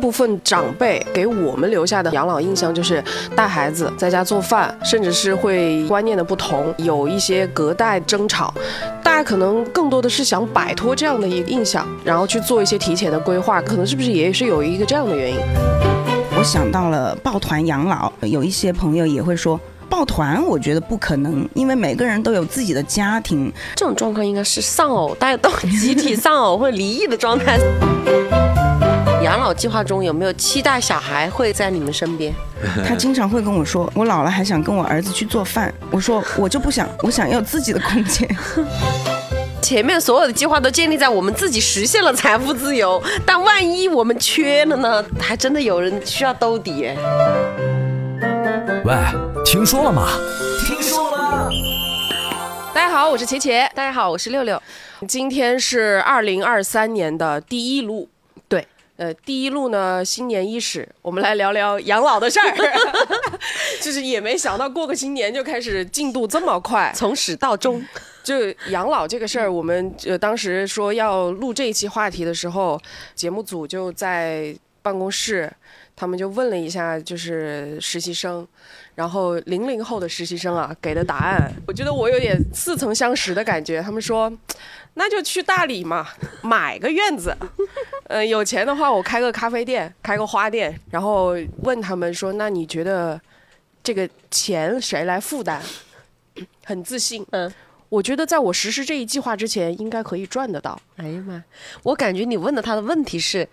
部分长辈给我们留下的养老印象就是带孩子在家做饭，甚至是会观念的不同，有一些隔代争吵。大家可能更多的是想摆脱这样的一个印象，然后去做一些提前的规划，可能是不是也是有一个这样的原因？我想到了抱团养老，有一些朋友也会说。抱团，我觉得不可能，因为每个人都有自己的家庭。这种状况应该是丧偶，大家都集体丧偶或者离异的状态。养老计划中有没有期待小孩会在你们身边？他经常会跟我说：“我老了还想跟我儿子去做饭。”我说：“我就不想，我想要自己的空间。”前面所有的计划都建立在我们自己实现了财富自由，但万一我们缺了呢？还真的有人需要兜底。喂，听说了吗？听说了。大家好，我是茄茄。大家好，我是六六。今天是二零二三年的第一路，对，呃，第一路呢，新年伊始，我们来聊聊养老的事儿。就是也没想到过个新年就开始进度这么快，从始到终。就养老这个事儿，我们呃当时说要录这一期话题的时候，节目组就在办公室。他们就问了一下，就是实习生，然后零零后的实习生啊给的答案，我觉得我有点似曾相识的感觉。他们说，那就去大理嘛，买个院子，呃，有钱的话我开个咖啡店，开个花店。然后问他们说，那你觉得这个钱谁来负担？很自信，嗯，我觉得在我实施这一计划之前，应该可以赚得到。哎呀妈，我感觉你问的他的问题是。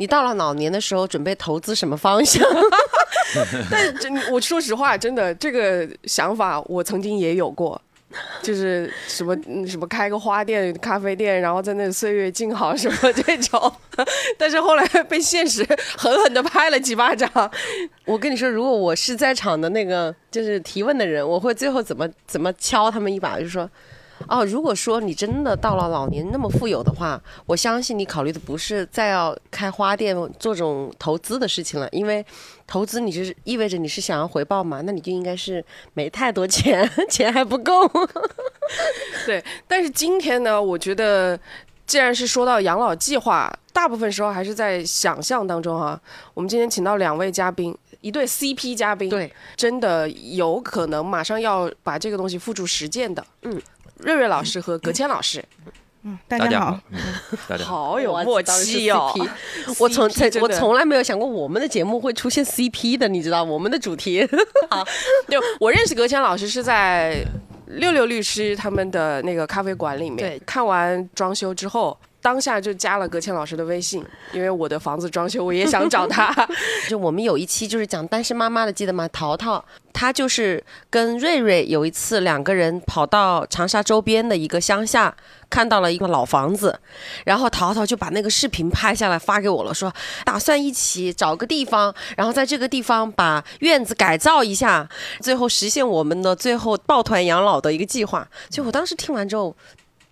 你到了老年的时候，准备投资什么方向？但真我说实话，真的这个想法我曾经也有过，就是什么什么开个花店、咖啡店，然后在那岁月静好什么这种。但是后来被现实狠狠的拍了几巴掌。我跟你说，如果我是在场的那个就是提问的人，我会最后怎么怎么敲他们一把，就说。哦，如果说你真的到了老年那么富有的话，我相信你考虑的不是再要开花店做这种投资的事情了，因为投资你是意味着你是想要回报嘛，那你就应该是没太多钱，钱还不够。对，但是今天呢，我觉得既然是说到养老计划，大部分时候还是在想象当中哈。我们今天请到两位嘉宾，一对 CP 嘉宾，对，真的有可能马上要把这个东西付诸实践的，嗯。瑞瑞老师和葛谦老师，嗯，大家好，大家好有默契哦。我从我从来没有想过我们的节目会出现 CP 的，你知道我们的主题。好，就我认识葛谦老师是在六六律师他们的那个咖啡馆里面，对，看完装修之后。当下就加了葛倩老师的微信，因为我的房子装修，我也想找他。就我们有一期就是讲单身妈妈的，记得吗？淘淘，她就是跟瑞瑞有一次两个人跑到长沙周边的一个乡下，看到了一个老房子，然后淘淘就把那个视频拍下来发给我了，说打算一起找个地方，然后在这个地方把院子改造一下，最后实现我们的最后抱团养老的一个计划。就我当时听完之后，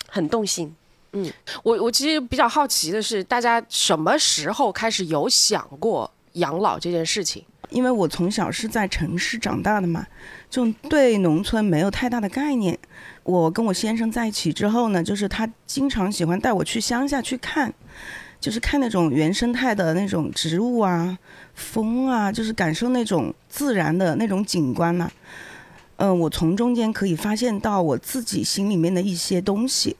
很动心。嗯，我我其实比较好奇的是，大家什么时候开始有想过养老这件事情？因为我从小是在城市长大的嘛，就对农村没有太大的概念。我跟我先生在一起之后呢，就是他经常喜欢带我去乡下去看，就是看那种原生态的那种植物啊、风啊，就是感受那种自然的那种景观呢。嗯，我从中间可以发现到我自己心里面的一些东西。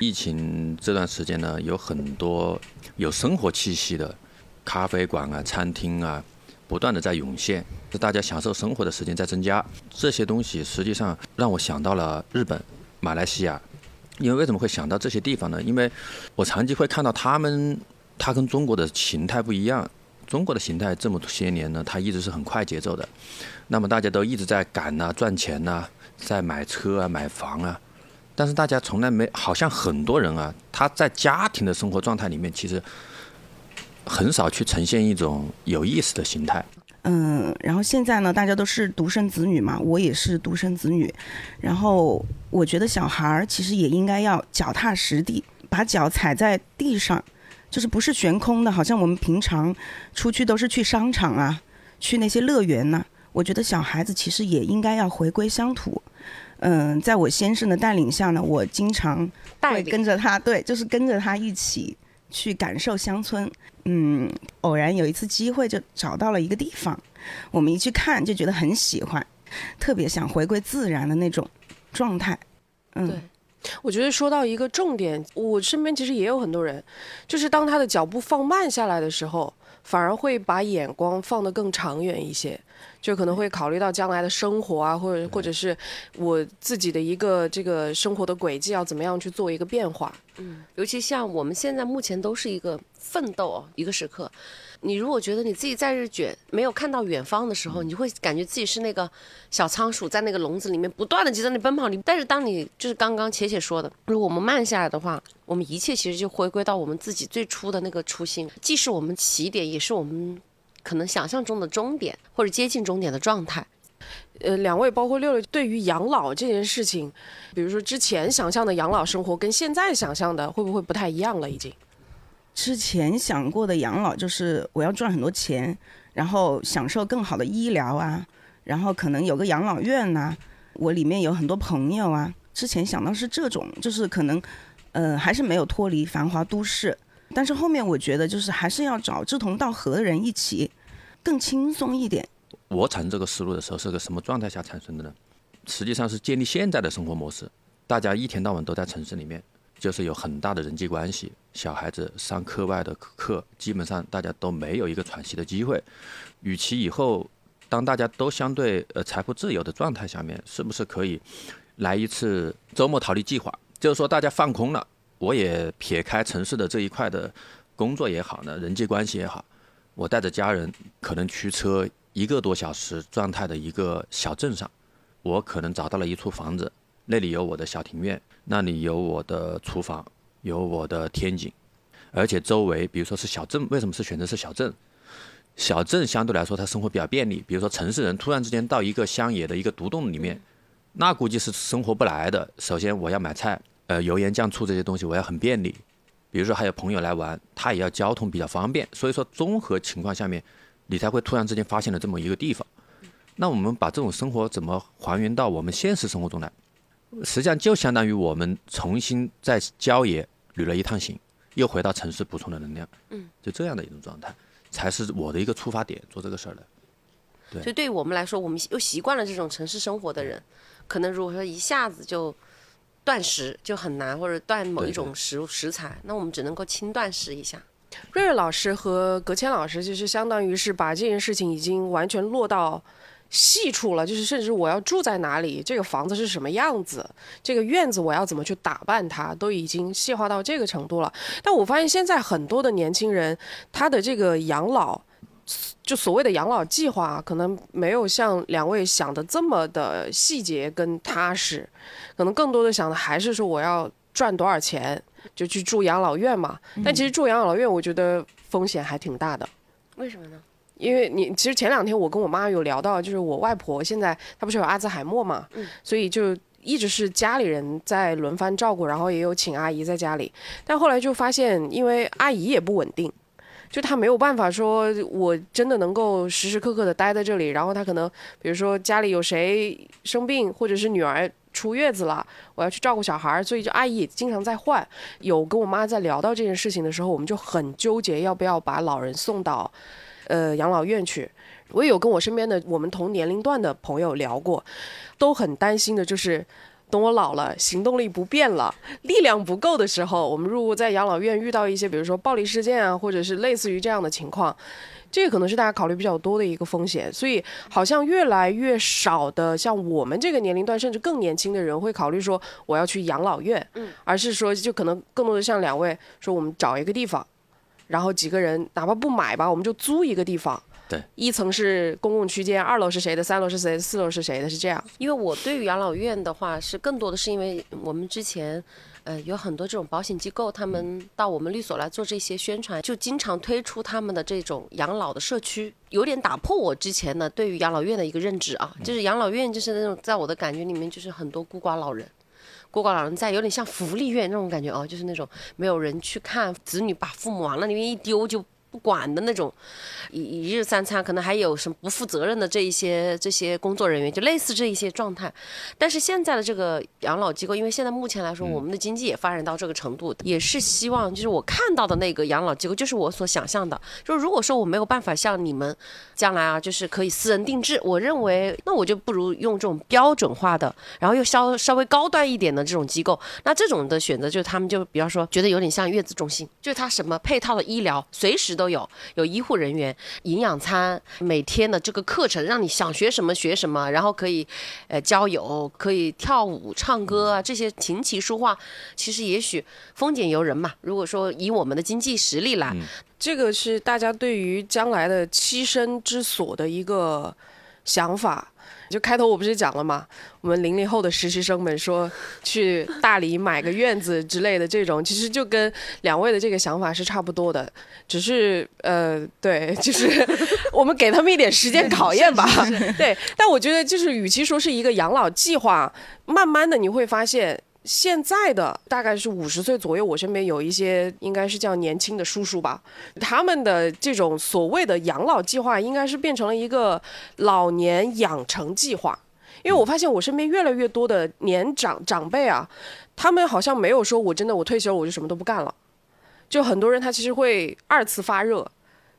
疫情这段时间呢，有很多有生活气息的咖啡馆啊、餐厅啊，不断的在涌现，是大家享受生活的时间在增加。这些东西实际上让我想到了日本、马来西亚。因为为什么会想到这些地方呢？因为我长期会看到他们，它跟中国的形态不一样。中国的形态这么些年呢，它一直是很快节奏的。那么大家都一直在赶呐、赚钱呐，在买车啊、买房啊。但是大家从来没，好像很多人啊，他在家庭的生活状态里面，其实很少去呈现一种有意思的心态。嗯，然后现在呢，大家都是独生子女嘛，我也是独生子女。然后我觉得小孩儿其实也应该要脚踏实地，把脚踩在地上，就是不是悬空的，好像我们平常出去都是去商场啊，去那些乐园呢。我觉得小孩子其实也应该要回归乡土。嗯，在我先生的带领下呢，我经常会跟着他，对，就是跟着他一起去感受乡村。嗯，偶然有一次机会就找到了一个地方，我们一去看就觉得很喜欢，特别想回归自然的那种状态。嗯，对我觉得说到一个重点，我身边其实也有很多人，就是当他的脚步放慢下来的时候，反而会把眼光放得更长远一些，就可能会考虑到将来的生活啊，或者或者是我自己的一个这个生活的轨迹要怎么样去做一个变化。嗯尤其像我们现在目前都是一个奋斗哦，一个时刻。你如果觉得你自己在日卷，没有看到远方的时候，你会感觉自己是那个小仓鼠在那个笼子里面不断的就在那里奔跑。你但是当你就是刚刚且且说的，如果我们慢下来的话，我们一切其实就回归到我们自己最初的那个初心，既是我们起点，也是我们可能想象中的终点或者接近终点的状态。呃，两位包括六六，对于养老这件事情，比如说之前想象的养老生活跟现在想象的会不会不太一样了？已经。之前想过的养老就是我要赚很多钱，然后享受更好的医疗啊，然后可能有个养老院呐、我里面有很多朋友啊。之前想到是这种，就是可能，呃，还是没有脱离繁华都市。但是后面我觉得就是还是要找志同道合的人一起，更轻松一点。我产生这个思路的时候是个什么状态下产生的呢？实际上是建立现在的生活模式，大家一天到晚都在城市里面，就是有很大的人际关系。小孩子上课外的课，基本上大家都没有一个喘息的机会。与其以后当大家都相对呃财富自由的状态下面，是不是可以来一次周末逃离计划？就是说大家放空了，我也撇开城市的这一块的工作也好呢，人际关系也好，我带着家人可能驱车一个多小时状态的一个小镇上，我可能找到了一处房子，那里有我的小庭院，那里有我的厨房，有我的天井，而且周围比如说是小镇，为什么是选择是小镇？小镇相对来说，他生活比较便利。比如说城市人突然之间到一个乡野的一个独栋里面，那估计是生活不来的。首先我要买菜，呃，油盐酱醋这些东西我要很便利。比如说还有朋友来玩，他也要交通比较方便。所以说综合情况下面，你才会突然之间发现了这么一个地方。那我们把这种生活怎么还原到我们现实生活中来？实际上就相当于我们重新在郊野旅了一趟行，又回到城市补充了能量。嗯，就这样的一种状态，才是我的一个出发点，做这个事儿的。对所以对于我们来说，我们又习惯了这种城市生活的人，可能如果说一下子就断食就很难，或者断某一种食食材，那我们只能够轻断食一下。瑞瑞老师和葛谦老师，就是相当于是把这件事情已经完全落到细处了，就是甚至我要住在哪里，这个房子是什么样子，这个院子我要怎么去打扮它，都已经细化到这个程度了。但我发现现在很多的年轻人，他的这个养老。就所谓的养老计划啊，可能没有像两位想的这么的细节跟踏实，可能更多的想的还是说我要赚多少钱就去住养老院嘛。但其实住养老院，我觉得风险还挺大的。为什么呢？因为你其实前两天我跟我妈有聊到，就是我外婆现在她不是有阿兹海默嘛，嗯所以就一直是家里人在轮番照顾，然后也有请阿姨在家里，但后来就发现，因为阿姨也不稳定。就她没有办法说，我真的能够时时刻刻的待在这里。然后她可能，比如说家里有谁生病，或者是女儿出月子了，我要去照顾小孩，所以就阿姨也经常在换。有跟我妈在聊到这件事情的时候，我们就很纠结要不要把老人送到呃养老院去。我也有跟我身边的我们同年龄段的朋友聊过，都很担心的就是。等我老了，行动力不变了，力量不够的时候，我们如果在养老院遇到一些，比如说暴力事件啊，或者是类似于这样的情况，这个可能是大家考虑比较多的一个风险。所以，好像越来越少的像我们这个年龄段，甚至更年轻的人会考虑说我要去养老院，嗯，而是说就可能更多的像两位说，我们找一个地方，然后几个人哪怕不买吧，我们就租一个地方。对，一层是公共区间，二楼是谁的，三楼是谁的，四楼是谁的，是这样。因为我对于养老院的话，是更多的是因为我们之前，呃，有很多这种保险机构，他们到我们律所来做这些宣传，就经常推出他们的这种养老的社区，有点打破我之前呢对于养老院的一个认知啊，就是养老院就是那种在我的感觉里面就是很多孤寡老人。孤寡老人在有点像福利院那种感觉哦，就是那种没有人去看，子女把父母往那里面一丢就不管的那种一一日三餐，可能还有什么不负责任的这一些这些工作人员，就类似这一些状态。但是现在的这个养老机构，因为现在目前来说，我们的经济也发展到这个程度，也是希望就是我看到的那个养老机构，就是我所想象的。就是如果说我没有办法像你们将来啊，就是可以私人定制，我认为那我就不如用这种标准化的，然后又稍稍微高端一点的这种机构。那这种的选择就是他们就比方说觉得有点像月子中心，就是它什么配套的医疗随时都有，有医护人员、营养餐，每天的这个课程让你想学什么学什么，然后可以呃交友，可以跳舞、唱歌啊这些琴棋书画，其实也许风景由人嘛。如果说以我们的经济实力来，这个是大家对于将来的栖身之所的一个想法。就开头我不是讲了嘛？我们零零后的实习生们说去大理买个院子之类的，这种其实就跟两位的这个想法是差不多的，只是呃，对，就是 我们给他们一点时间考验吧。对，但我觉得就是与其说是一个养老计划，慢慢的你会发现。现在的大概是五十岁左右，我身边有一些应该是叫年轻的叔叔吧，他们的这种所谓的养老计划，应该是变成了一个老年养成计划。因为我发现我身边越来越多的年长长辈啊，他们好像没有说我真的我退休我就什么都不干了，就很多人他其实会二次发热。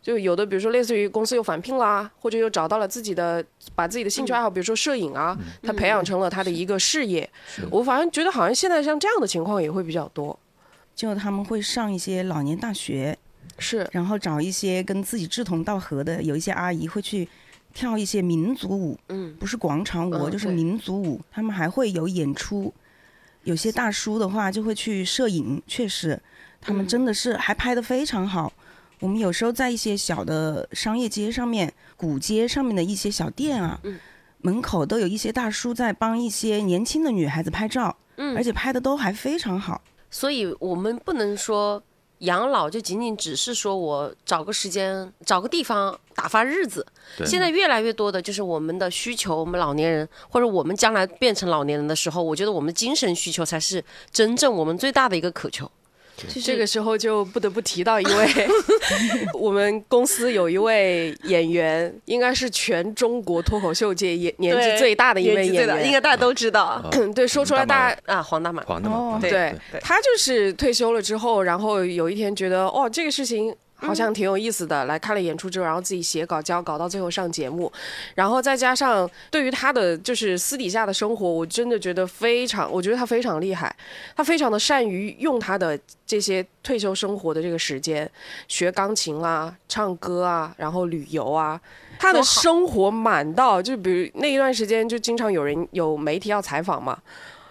就有的，比如说类似于公司又返聘啦，或者又找到了自己的，把自己的兴趣爱好，比如说摄影啊，他培养成了他的一个事业。我反正觉得好像现在像这样的情况也会比较多，就他们会上一些老年大学，是，然后找一些跟自己志同道合的，有一些阿姨会去跳一些民族舞，嗯，不是广场舞，就是民族舞，他们还会有演出。有些大叔的话就会去摄影，确实，他们真的是还拍的非常好。我们有时候在一些小的商业街上面、古街上面的一些小店啊，门口都有一些大叔在帮一些年轻的女孩子拍照，嗯，而且拍的都还非常好。所以我们不能说养老就仅仅只是说我找个时间、找个地方打发日子。现在越来越多的就是我们的需求，我们老年人或者我们将来变成老年人的时候，我觉得我们的精神需求才是真正我们最大的一个渴求。这个时候就不得不提到一位 我们公司有一位演员，应该是全中国脱口秀界也年纪最大的一位演员，应该大家都知道。对，说出来大家啊，黄大马，黄大马，对，他就是退休了之后，然后有一天觉得，哦，这个事情。好像挺有意思的，来看了演出之后，然后自己写稿交稿，到最后上节目，然后再加上对于他的就是私底下的生活，我真的觉得非常，我觉得他非常厉害，他非常的善于用他的这些退休生活的这个时间学钢琴啦、唱歌啊，然后旅游啊，他的生活满到就比如那一段时间就经常有人有媒体要采访嘛。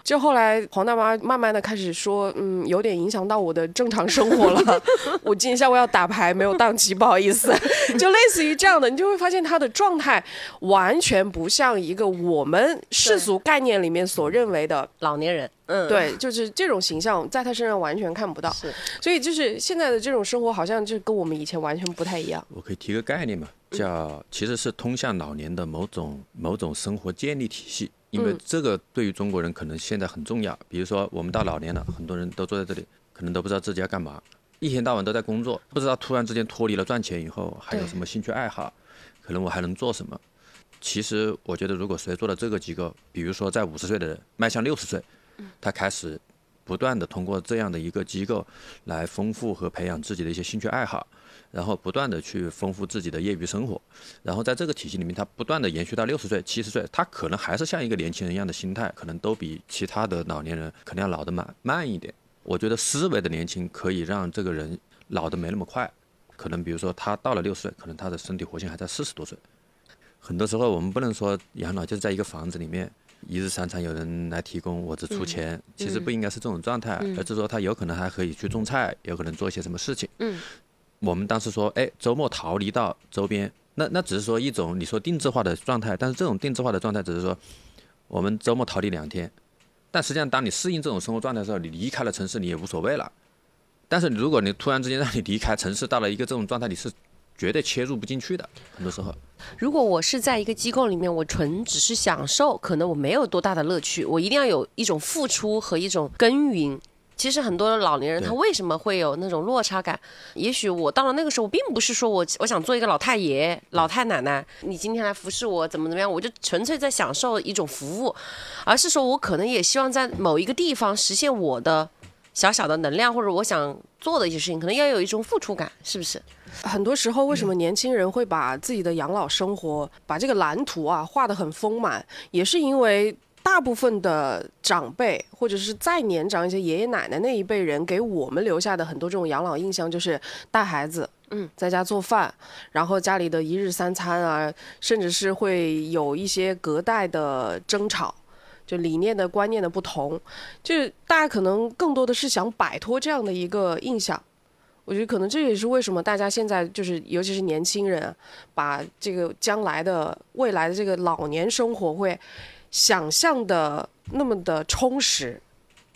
就后来黄大妈慢慢的开始说，嗯，有点影响到我的正常生活了。我今天下午要打牌，没有档期，不好意思。就类似于这样的，你就会发现他的状态完全不像一个我们世俗概念里面所认为的老年人。嗯，对，就是这种形象在他身上完全看不到。是，所以就是现在的这种生活，好像就跟我们以前完全不太一样。我可以提个概念嘛，叫其实是通向老年的某种某种生活建立体系。因为这个对于中国人可能现在很重要。比如说，我们到老年了，很多人都坐在这里，可能都不知道自己要干嘛，一天到晚都在工作，不知道突然之间脱离了赚钱以后还有什么兴趣爱好，可能我还能做什么。其实我觉得，如果谁做了这个机构，比如说在五十岁的人迈向六十岁，他开始不断的通过这样的一个机构来丰富和培养自己的一些兴趣爱好。然后不断的去丰富自己的业余生活，然后在这个体系里面，他不断的延续到六十岁、七十岁，他可能还是像一个年轻人一样的心态，可能都比其他的老年人可能要老得慢慢一点。我觉得思维的年轻可以让这个人老得没那么快。可能比如说他到了六十岁，可能他的身体活性还在四十多岁。很多时候我们不能说养老就是在一个房子里面一日三餐有人来提供，我只出钱，其实不应该是这种状态，而是说他有可能还可以去种菜，有可能做一些什么事情。嗯。我们当时说，哎，周末逃离到周边，那那只是说一种你说定制化的状态，但是这种定制化的状态只是说，我们周末逃离两天，但实际上当你适应这种生活状态的时候，你离开了城市你也无所谓了。但是如果你突然之间让你离开城市，到了一个这种状态，你是绝对切入不进去的。很多时候，如果我是在一个机构里面，我纯只是享受，可能我没有多大的乐趣，我一定要有一种付出和一种耕耘。其实很多老年人他为什么会有那种落差感？也许我到了那个时候，并不是说我我想做一个老太爷、老太奶奶，你今天来服侍我怎么怎么样，我就纯粹在享受一种服务，而是说我可能也希望在某一个地方实现我的小小的能量，或者我想做的一些事情，可能要有一种付出感，是不是？很多时候，为什么年轻人会把自己的养老生活、把这个蓝图啊画得很丰满，也是因为大部分的长辈或者是再年长一些爷爷奶奶那一辈人给我们留下的很多这种养老印象，就是带孩子，嗯，在家做饭，然后家里的一日三餐啊，甚至是会有一些隔代的争吵。就理念的观念的不同，就是大家可能更多的是想摆脱这样的一个印象。我觉得可能这也是为什么大家现在就是，尤其是年轻人啊，把这个将来的未来的这个老年生活会想象的那么的充实，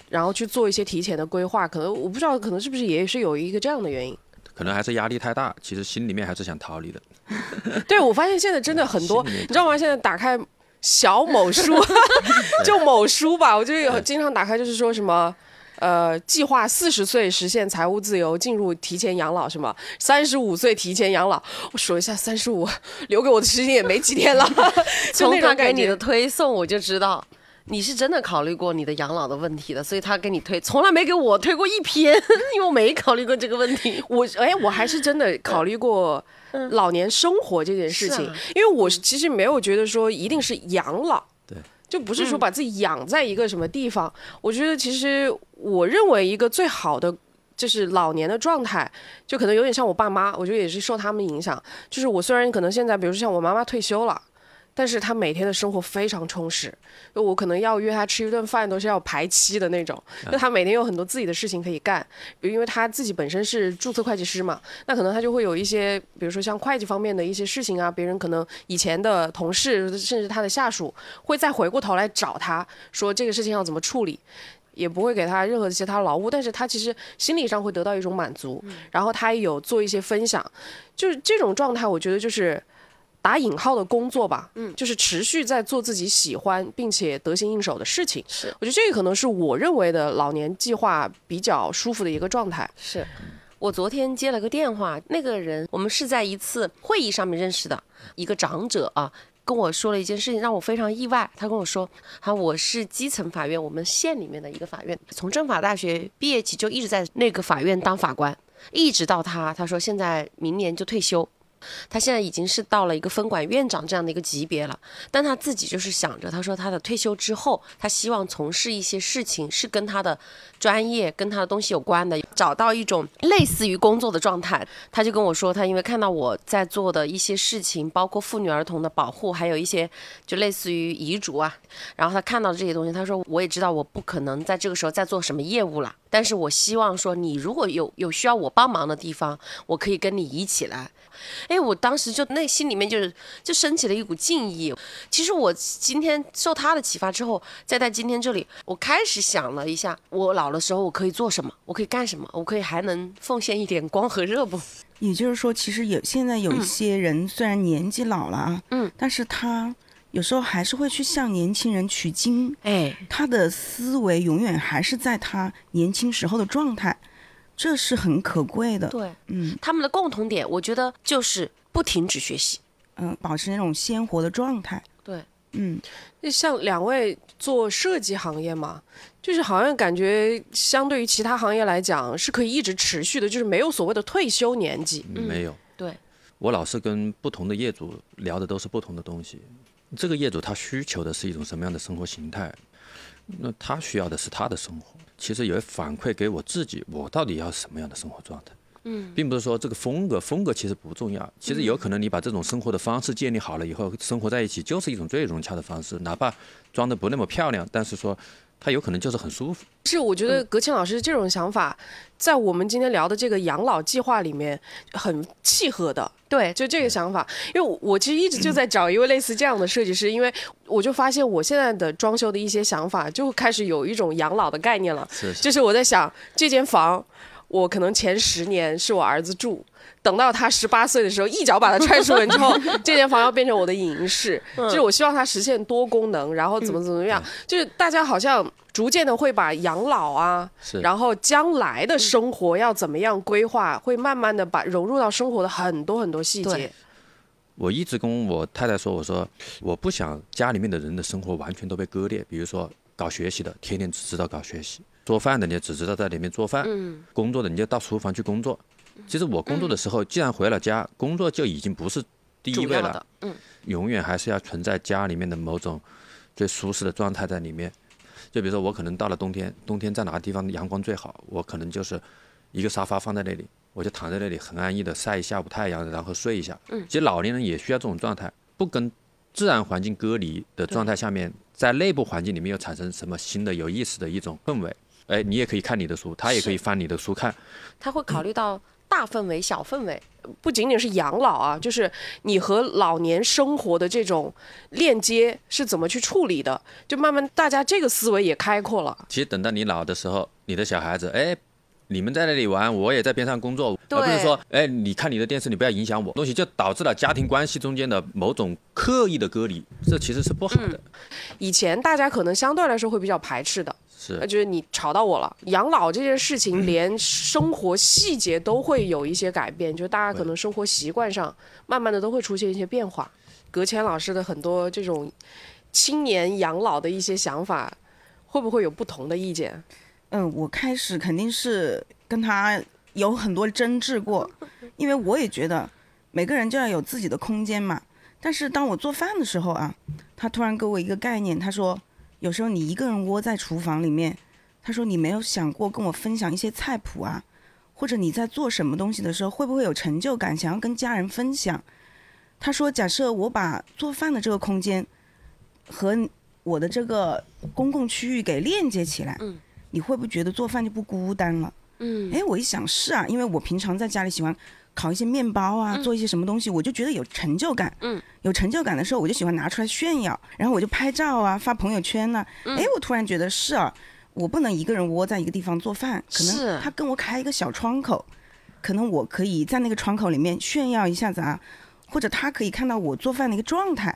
然后去做一些提前的规划。可能我不知道，可能是不是也是有一个这样的原因。可能还是压力太大，其实心里面还是想逃离的。对，我发现现在真的很多，你知道吗？现在打开小某书，就某书吧，我就有经常打开，就是说什么。呃，计划四十岁实现财务自由，进入提前养老是吗？三十五岁提前养老，我数一下，三十五留给我的时间也没几天了，就从他给你的。推送，我就知道你是真的考虑过你的养老的问题的，所以他给你推，从来没给我推过一篇，因为我没考虑过这个问题。我哎，我还是真的考虑过老年生活这件事情，啊因为我是其实没有觉得说一定是养老，对，就不是说把自己养在一个什么地方。我觉得其实我认为一个最好的就是老年的状态，就可能有点像我爸妈，我觉得也是受他们影响。就是我虽然可能现在，比如说像我妈妈退休了。但是他每天的生活非常充实，就我可能要约他吃一顿饭都是要排期的那种。那他每天有很多自己的事情可以干，比如因为他自己本身是注册会计师嘛，那可能他就会有一些，比如说像会计方面的一些事情啊，别人可能以前的同事甚至他的下属会再回过头来找他说这个事情要怎么处理。也不会给他任何的其他劳务，但是他其实心理上会得到一种满足，然后他也有做一些分享，就是这种状态，我觉得就是打引号的工作吧，嗯，就是持续在做自己喜欢并且得心应手的事情。是我觉得这个可能是我认为的老年计划比较舒服的一个状态。是我昨天接了个电话，那个人我们是在一次会议上面认识的，一个长者啊。跟我说了一件事情，让我非常意外。他跟我说：“啊，我是基层法院，我们县里面的一个法院，从政法大学毕业起就一直在那个法院当法官，一直到他，他说现在明年就退休。他现在已经是到了一个分管院长这样的一个级别了，但他自己就是想着，他说他的退休之后，他希望从事一些事情是跟他的专业、跟他的东西有关的，找到一种类似于工作的状态。他就跟我说，他因为看到我在做的一些事情，包括妇女儿童的保护，还有一些就类似于遗嘱啊，然后他看到这些东西，他说我也知道我不可能在这个时候再做什么业务了，但是我希望说你如果有有需要我帮忙的地方，我可以跟你一起来。哎，我当时就内心里面就是就升起了一股敬意。其实我今天受他的启发之后，再在今天这里，我开始想了一下，我老的时候我可以做什么，我可以干什么，我可以还能奉献一点光和热不？也就是说，其实有现在有一些人虽然年纪老了啊，嗯，但是他有时候还是会去向年轻人取经，哎，他的思维永远还是在他年轻时候的状态，这是很可贵的。对，嗯他们的共同点，我觉得就是不停止学习。嗯，保持那种鲜活的状态。对，嗯，那像两位做设计行业嘛，就是好像感觉相对于其他行业来讲是可以一直持续的，就是没有所谓的退休年纪。嗯没有。对，我老是跟不同的业主聊的都是不同的东西。这个业主他需求的是一种什么样的生活形态？那他需要的是他的生活。其实也反馈给我自己，我到底要什么样的生活状态？嗯，并不是说这个风格，风格其实不重要。其实有可能你把这种生活的方式建立好了以后，生活在一起就是一种最融洽的方式。哪怕装的不那么漂亮，但是说它有可能就是很舒服。是我觉得格钦老师这种想法，在我们今天聊的这个养老计划里面很契合的。对，就这个想法，因为我我其实一直就在找一位类似这样的设计师，因为我就发现我现在的装修的一些想法就开始有一种养老的概念了。是是就是我在想这间房，我可能前十年是我儿子住，等到他十八岁的时候，一脚把他踹出门之后，这间房要变成我的影音室，就是我希望他实现多功能，然后怎么怎么样，就是大家好像逐渐的会把养老啊，是。然后将来的生活要怎么样规划，会慢慢的把融入到生活的很多很多细节。我一直跟我太太说，我说我不想家里面的人的生活完全都被割裂，比如说搞学习的，天天只知道搞学习；做饭的，你只知道在里面做饭；嗯。工作的，你就到厨房去工作。其实我工作的时候，既然回了家，工作就已经不是第一位了嗯，永远还是要存在家里面的某种最舒适的状态在里面。就比如说，我可能到了冬天，冬天在哪个地方阳光最好，我可能就是一个沙发放在那里，我就躺在那里很安逸的晒一下午太阳，然后睡一下。嗯其实老年人也需要这种状态，不跟自然环境隔离的状态下面，在内部环境里面又产生什么新的有意思的一种氛围。哎，你也可以看你的书，他也可以翻你的书看。他会考虑到大氛围、小氛围，不仅仅是养老啊，就是你和老年生活的这种链接是怎么去处理的，就慢慢大家这个思维也开阔了。其实等到你老的时候，你的小孩子，哎，你们在那里玩，我也在边上工作，对而不是说，哎，你看你的电视，你不要影响我，东西就导致了家庭关系中间的某种刻意的隔离，这其实是不好的。以前大家可能相对来说会比较排斥的，是呃，就是你吵到我了。养老这件事情，连生活细节都会有一些改变，就大家可能生活习惯上，慢慢的都会出现一些变化。葛谦老师的很多这种青年养老的一些想法，会不会有不同的意见？嗯，我开始肯定是跟他有很多争执过，因为我也觉得每个人就要有自己的空间嘛。但是当我做饭的时候啊，他突然给我一个概念，他说有时候你一个人窝在厨房里面，他说你没有想过跟我分享一些菜谱啊，或者你在做什么东西的时候会不会有成就感，想要跟家人分享？他说，假设我把做饭的这个空间和我的这个公共区域给链接起来，嗯你会不会觉得做饭就不孤单了？嗯。哎，我一想是啊，因为我平常在家里喜欢烤一些面包啊，做一些什么东西，我就觉得有成就感。嗯，有成就感的时候，我就喜欢拿出来炫耀，然后我就拍照啊，发朋友圈呐、嗯。哎、我突然觉得是啊，我不能一个人窝在一个地方做饭，可能他跟我开一个小窗口，可能我可以在那个窗口里面炫耀一下子啊，或者他可以看到我做饭的一个状态，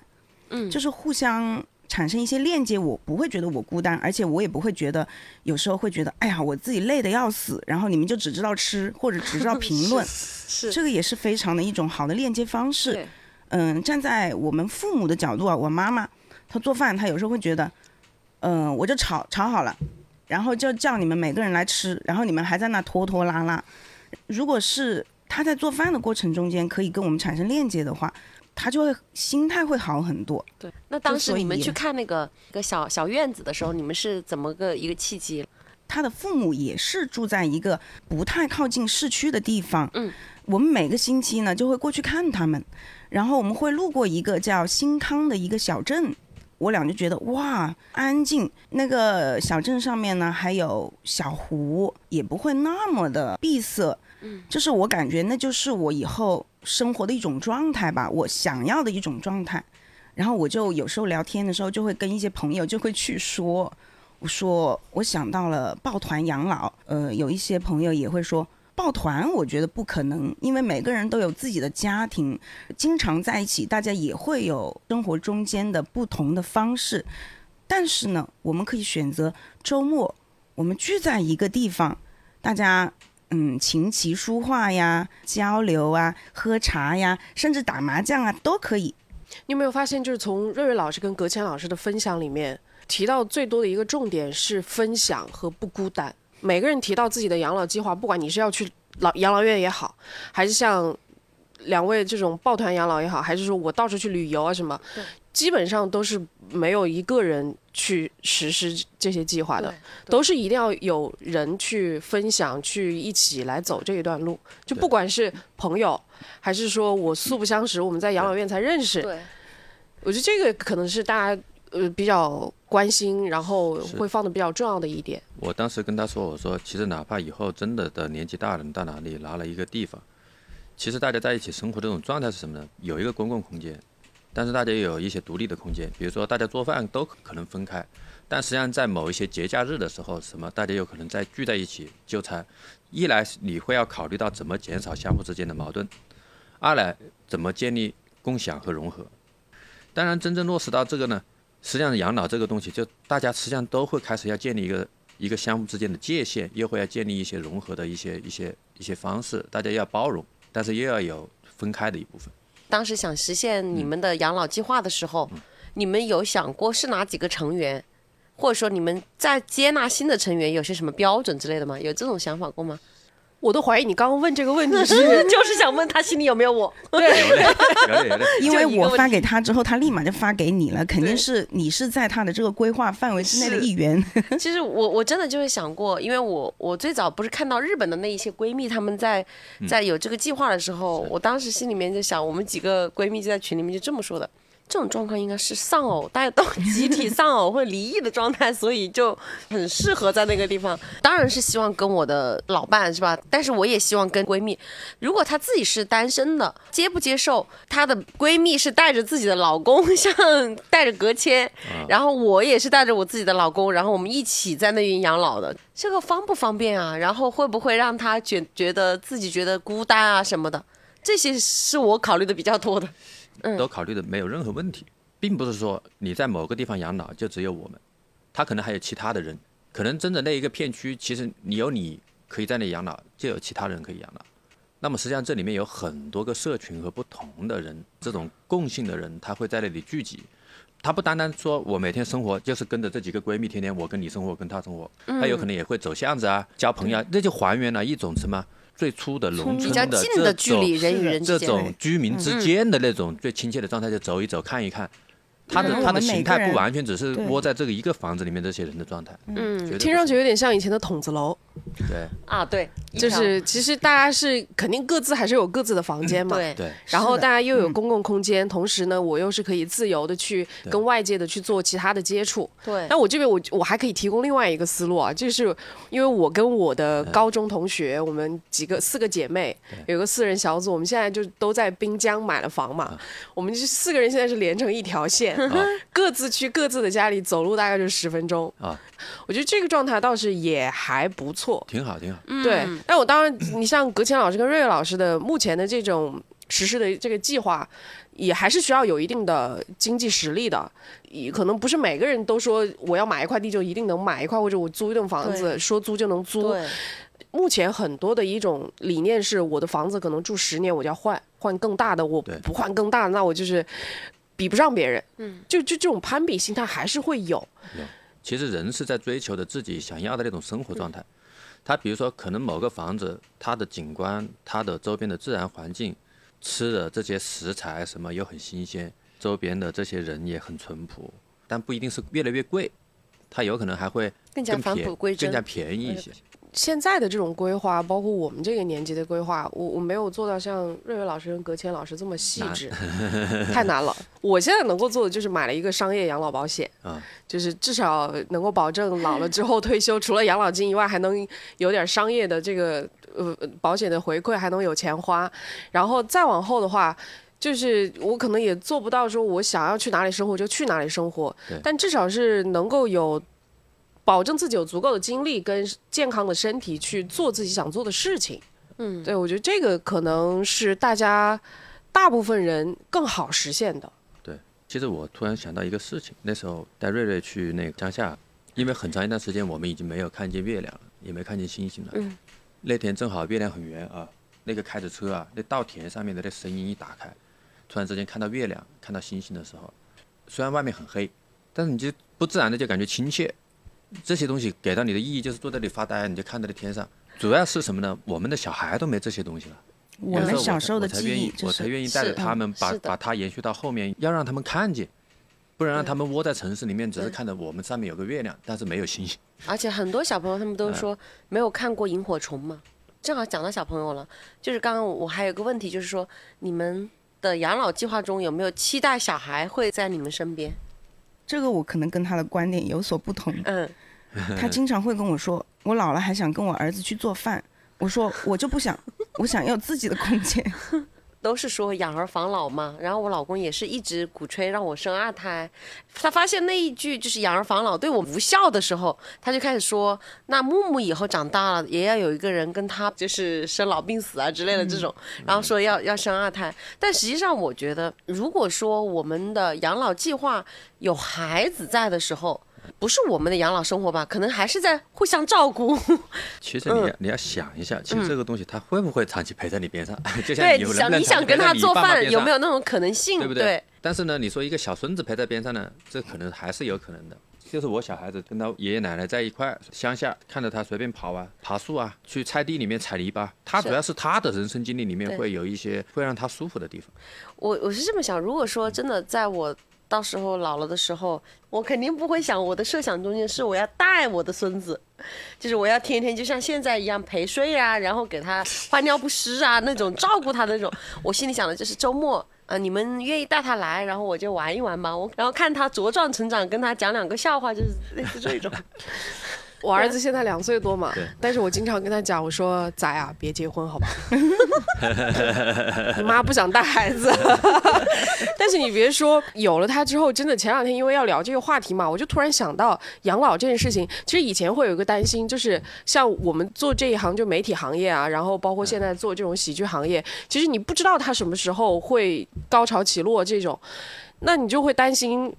嗯，就是互相产生一些链接，我不会觉得我孤单，而且我也不会觉得有时候会觉得，哎呀，我自己累得要死，然后你们就只知道吃或者只知道 评论，是这个也是非常的一种好的链接方式。嗯，站在我们父母的角度啊，我妈妈她做饭，她有时候会觉得，嗯、我就炒炒好了，然后就叫你们每个人来吃，然后你们还在那拖拖拉拉。如果是她在做饭的过程中间可以跟我们产生链接的话，她就会心态会好很多。对。那当时你们去看那个个小小院子的时候，你们是怎么个一个契机？他的父母也是住在一个不太靠近市区的地方。嗯，我们每个星期呢就会过去看他们，然后我们会路过一个叫新康的一个小镇。我俩就觉得哇，安静。那个小镇上面呢还有小湖，也不会那么的闭塞。嗯，就是我感觉那就是我以后生活的一种状态吧，我想要的一种状态。然后我就有时候聊天的时候，就会跟一些朋友就会去说，我说我想到了抱团养老，呃，有一些朋友也会说抱团，我觉得不可能，因为每个人都有自己的家庭，经常在一起，大家也会有生活中间的不同的方式。但是呢，我们可以选择周末，我们聚在一个地方，大家嗯琴棋书画呀、交流啊、喝茶呀，甚至打麻将啊都可以。你有没有发现，就是从瑞瑞老师跟葛谦老师的分享里面提到最多的一个重点是分享和不孤单。每个人提到自己的养老计划，不管你是要去老养老院也好，还是像两位这种抱团养老也好，还是说我到处去旅游啊什么，基本上都是没有一个人去实施这些计划的，都是一定要有人去分享，去一起来走这一段路。就不管是朋友，还是说我素不相识，我们在养老院才认识，对，我觉得这个可能是大家呃比较关心，然后会放的比较重要的一点。我当时跟他说，我说其实哪怕以后真的的年纪大了，你到哪里拿了一个地方，其实大家在一起生活这种状态是什么呢？有一个公共空间，但是大家有一些独立的空间，比如说大家做饭都可能分开，但实际上在某一些节假日的时候，什么大家有可能再聚在一起就餐。一来你会要考虑到怎么减少相互之间的矛盾，二来怎么建立共享和融合。当然，真正落实到这个呢，实际上养老这个东西，就大家实际上都会开始要建立一个一个相互之间的界限，又会要建立一些融合的一些一些一些方式，大家要包容，但是又要有分开的一部分。当时想实现你们的养老计划的时候，你们有想过是哪几个成员，或者说你们在接纳新的成员有些什么标准之类的吗？有这种想法过吗？我都怀疑你刚刚问这个问题是 就是想问他心里有没有我？有点有点有点，因为我发给他之后，他立马就发给你了，肯定是你是在他的这个规划范围之内的一员。其实我我真的就是想过，因为我我最早不是看到日本的那一些闺蜜她们在在有这个计划的时候，我当时心里面就想，我们几个闺蜜就在群里面就这么说的。这种状况应该是丧偶，大家都集体丧偶或离异的状态，所以就很适合在那个地方。当然是希望跟我的老伴是吧？但是我也希望跟闺蜜。如果她自己是单身的，接不接受她的闺蜜是带着自己的老公，像带着隔 签，然后我也是带着我自己的老公，然后我们一起在那边养老的，这个方不方便啊？然后会不会让她觉觉得自己觉得孤单啊什么的？这些是我考虑的比较多的。都考虑的没有任何问题，并不是说你在某个地方养老就只有我们，他可能还有其他的人，可能真的那一个片区，其实你有你可以在那里养老，就有其他人可以养老。那么实际上这里面有很多个社群和不同的人，这种共性的人，他会在那里聚集。他不单单说我每天生活就是跟着这几个闺蜜，天天我跟你生活，我跟她生活，他有可能也会走巷子啊，交朋友啊，那就还原了一种什么最初的农比村的较近的这种距离，人与人。这种居民之间的那种最亲切的状态，就走一走，看一看。他的嗯。他的形态不完全只是窝在这个一个房子里面这些人的状态，嗯。听上去有点像以前的筒子楼，对。啊，对，就是其实大家是肯定各自还是有各自的房间嘛，对。对。然后大家又有公共空间，同时呢，我又是可以自由的去跟外界的去做其他的接触。对。那我这边我我还可以提供另外一个思路啊，就是因为我跟我的高中同学，我们几个四个姐妹有个四人小组，我们现在就都在滨江买了房嘛，我们就四个人现在是连成一条线，各自去各自的家里走路大概就十分钟。啊，我觉得这个状态倒是也还不错。挺好挺好。对，但我当然，你像葛谦老师跟瑞瑞老师的目前的这种实施的这个计划，也还是需要有一定的经济实力的。也可能不是每个人都说我要买一块地就一定能买一块，或者我租一栋房子说租就能租。目前很多的一种理念是，我的房子可能住十年我就要换，换更大的，我不换更大的，那我就是比不上别人。嗯，就就这种攀比心态还是会有。其实人是在追求的自己想要的那种生活状态。他比如说，可能某个房子，它的景观、它的周边的自然环境、吃的这些食材什么又很新鲜，周边的这些人也很淳朴，但不一定是越来越贵，它有可能还会更加返璞归真更加便宜一些。现在的这种规划，包括我们这个年纪的规划，我我没有做到像瑞瑞老师跟葛谦老师这么细致，太难了。我现在能够做的就是买了一个商业养老保险，啊就是至少能够保证老了之后退休，除了养老金以外，还能有点商业的这个呃保险的回馈，还能有钱花。然后再往后的话。就是我可能也做不到说我想要去哪里生活就去哪里生活，但至少是能够有保证自己有足够的精力跟健康的身体去做自己想做的事情。嗯，对我觉得这个可能是大家大部分人更好实现的。对其实我突然想到一个事情，那时候带瑞瑞去那个乡下，因为很长一段时间我们已经没有看见月亮了，也没看见星星了。嗯那天正好月亮很圆啊，那个开着车啊，那稻田上面的那声音一打开，突然之间看到月亮、看到星星的时候，虽然外面很黑，但是你就不自然的就感觉亲切。这些东西给到你的意义就是坐在那里发呆，你就看到了天上。主要是什么呢？我们的小孩都没这些东西了。我们小时候的记忆就是我才愿意带着他们把把它延续到后面，要让他们看见，不然让他们窝在城市里面，只是看着我们上面有个月亮，但是没有星星。而且很多小朋友他们都说没有看过萤火虫嘛。正好讲到小朋友了，就是刚刚我还有个问题，就是说你们的养老计划中有没有期待小孩会在你们身边？这个我可能跟他的观点有所不同。嗯，他经常会跟我说，我老了还想跟我儿子去做饭。我说我就不想，我想要自己的空间。都是说养儿防老嘛，然后我老公也是一直鼓吹让我生二胎。他发现那一句就是养儿防老对我无效的时候，他就开始说，那木木以后长大了也要有一个人跟他就是生老病死啊之类的这种，然后说要要生二胎。但实际上，我觉得如果说我们的养老计划有孩子在的时候，不是我们的养老生活吧，可能还是在互相照顾。其实你要、你要想一下，其实这个东西他会不会长期陪在你边上？就像对，你想你想跟他做饭，有没有？那种可能性？对不对？对但是呢，你说一个小孙子陪在边上呢，这可能还是有可能的。就是我小孩子跟他爷爷奶奶在一块，乡下看着他随便跑啊、爬树啊，去菜地里面踩泥巴，他主要是他的人生经历里面会有一些会让他舒服的地方。我我是这么想，如果说真的在我到时候老了的时候，我肯定不会想我的设想中间是我要带我的孙子，就是我要天天就像现在一样陪睡啊，然后给他换尿不湿啊那种照顾他那种。我心里想的就是周末。啊，你们愿意带他来，然后我就玩一玩嘛。我然后看他茁壮成长，跟他讲两个笑话，就是类似这种。我儿子现在两岁多嘛，但是我经常跟他讲，我说仔啊，别结婚好吧，你妈不想带孩子。但是你别说，有了他之后，真的前两天因为要聊这个话题嘛，我就突然想到养老这件事情。其实以前会有一个担心，就是像我们做这一行，就媒体行业啊，然后包括现在做这种喜剧行业，其实你不知道他什么时候会高潮起落这种，那你就会担心。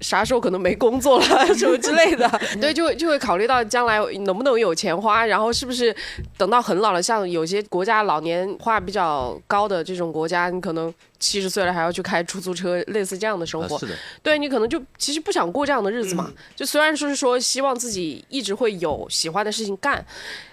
啥时候可能没工作了 什么之类的，对，就就会考虑到将来能不能有钱花，然后是不是等到很老了，像有些国家老年化比较高的这种国家，你可能七十岁了还要去开出租车，类似这样的生活，啊是的，对你可能就其实不想过这样的日子嘛。就虽然说是说希望自己一直会有喜欢的事情干，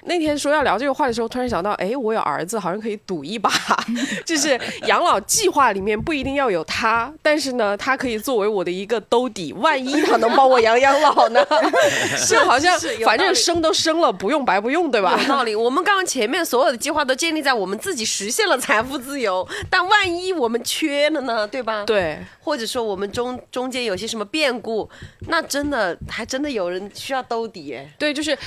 那天说要聊这个话的时候，突然想到，哎，我有儿子，好像可以赌一把，就是养老计划里面不一定要有他，但是呢，他可以作为我的一个兜底，万一他能帮我养养老呢，就好像反正生都生了，不用白不用，对吧？有道理。我们刚刚前面所有的计划都建立在我们自己实现了财富自由，但万一我们缺了呢，对吧？对，或者说我们中中间有些什么变故，那真的还真的有人需要兜底哎。对，就是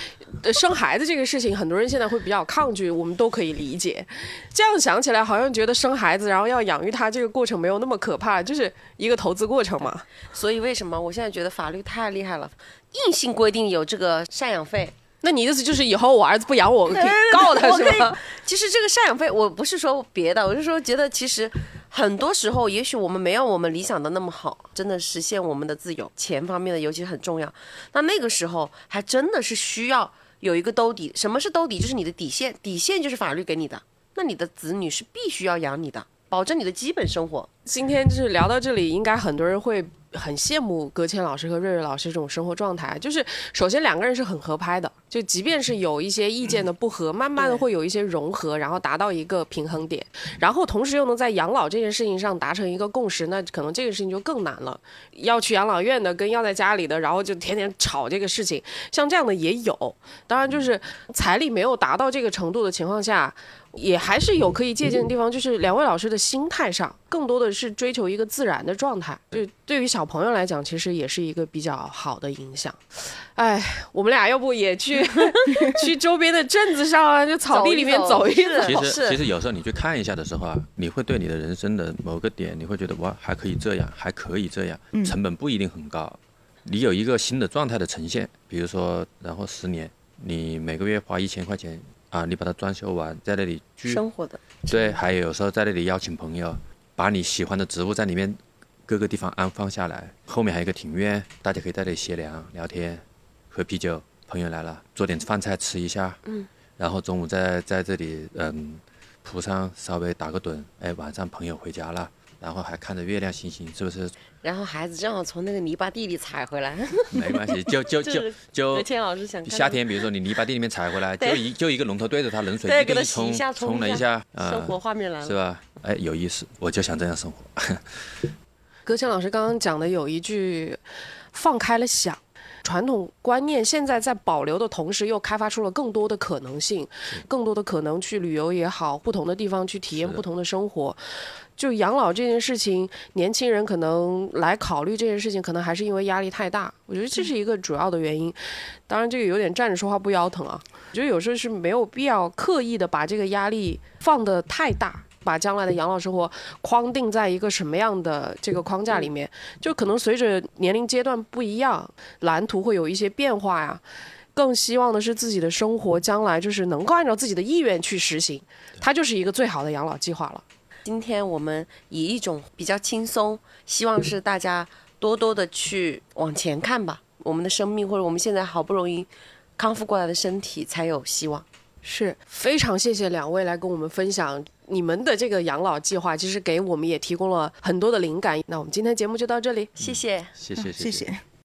呃生孩子这个事情，很多人现在会比较抗拒，我们都可以理解。这样想起来，好像觉得生孩子然后要养育他这个过程没有那么可怕，就是一个投资过程嘛。所以为什么我现在觉得法律太厉害了，硬性规定有这个赡养费？那你意思就是以后我儿子不养我，我可以告他是吗？其实这个赡养费，我不是说别的，我是说觉得其实很多时候，也许我们没有我们理想的那么好，真的实现我们的自由，钱方面的尤其很重要。那那个时候还真的是需要有一个兜底。什么是兜底？就是你的底线，底线就是法律给你的。那你的子女是必须要养你的，保证你的基本生活。今天就是聊到这里，应该很多人会很羡慕葛谦老师和瑞瑞老师这种生活状态。就是首先两个人是很合拍的，就即便是有一些意见的不合，慢慢的会有一些融合，然后达到一个平衡点，然后同时又能在养老这件事情上达成一个共识，那可能这个事情就更难了。要去养老院的跟要在家里的，然后就天天吵这个事情，像这样的也有。当然，就是财力没有达到这个程度的情况下。也还是有可以借鉴的地方，就是两位老师的心态上，更多的是追求一个自然的状态。就对于小朋友来讲，其实也是一个比较好的影响。哎，我们俩要不也去 去周边的镇子上啊，就草地里面走一走。是其实其实有时候你去看一下的时候啊，你会对你的人生的某个点，你会觉得哇还可以这样，还可以这样，成本不一定很高。你有一个新的状态的呈现，比如说，然后十年，你每个月花一千块钱啊，你把它装修完，在那里居生活的对，还有有时候在那里邀请朋友，把你喜欢的植物在里面各个地方安放下来，后面还有一个庭院，大家可以在这里歇凉、聊天、喝啤酒。朋友来了，做点饭菜吃一下，嗯，然后中午在在这里，嗯，铺上稍微打个盹，哎，晚上朋友回家了，然后还看着月亮星星，是不是？然后孩子正好从那个泥巴地里踩回来，没关系，就就就就葛谦老师想夏天，比如说你泥巴地里面踩回来，就一就一个龙头对着它，冷水一个一冲一下冲冲了一下，啊生活画面来了。是吧？哎，有意思，我就想这样生活。葛谦老师刚刚讲的有一句“放开了想”，传统观念现在在保留的同时，又开发出了更多的可能性，更多的可能去旅游也好，不同的地方去体验不同的生活。就养老这件事情，年轻人可能来考虑这件事情，可能还是因为压力太大。我觉得这是一个主要的原因。当然，这个有点站着说话不腰疼啊。我觉得有时候是没有必要刻意的把这个压力放得太大。把将来的养老生活框定在一个什么样的这个框架里面，就可能随着年龄阶段不一样，蓝图会有一些变化呀。更希望的是自己的生活将来就是能够按照自己的意愿去实行，它就是一个最好的养老计划了。今天我们以一种比较轻松，希望是大家多多的去往前看吧。我们的生命或者我们现在好不容易康复过来的身体才有希望。是非常谢谢两位来跟我们分享你们的这个养老计划，其实给我们也提供了很多的灵感。那我们今天节目就到这里，谢谢。谢谢谢谢。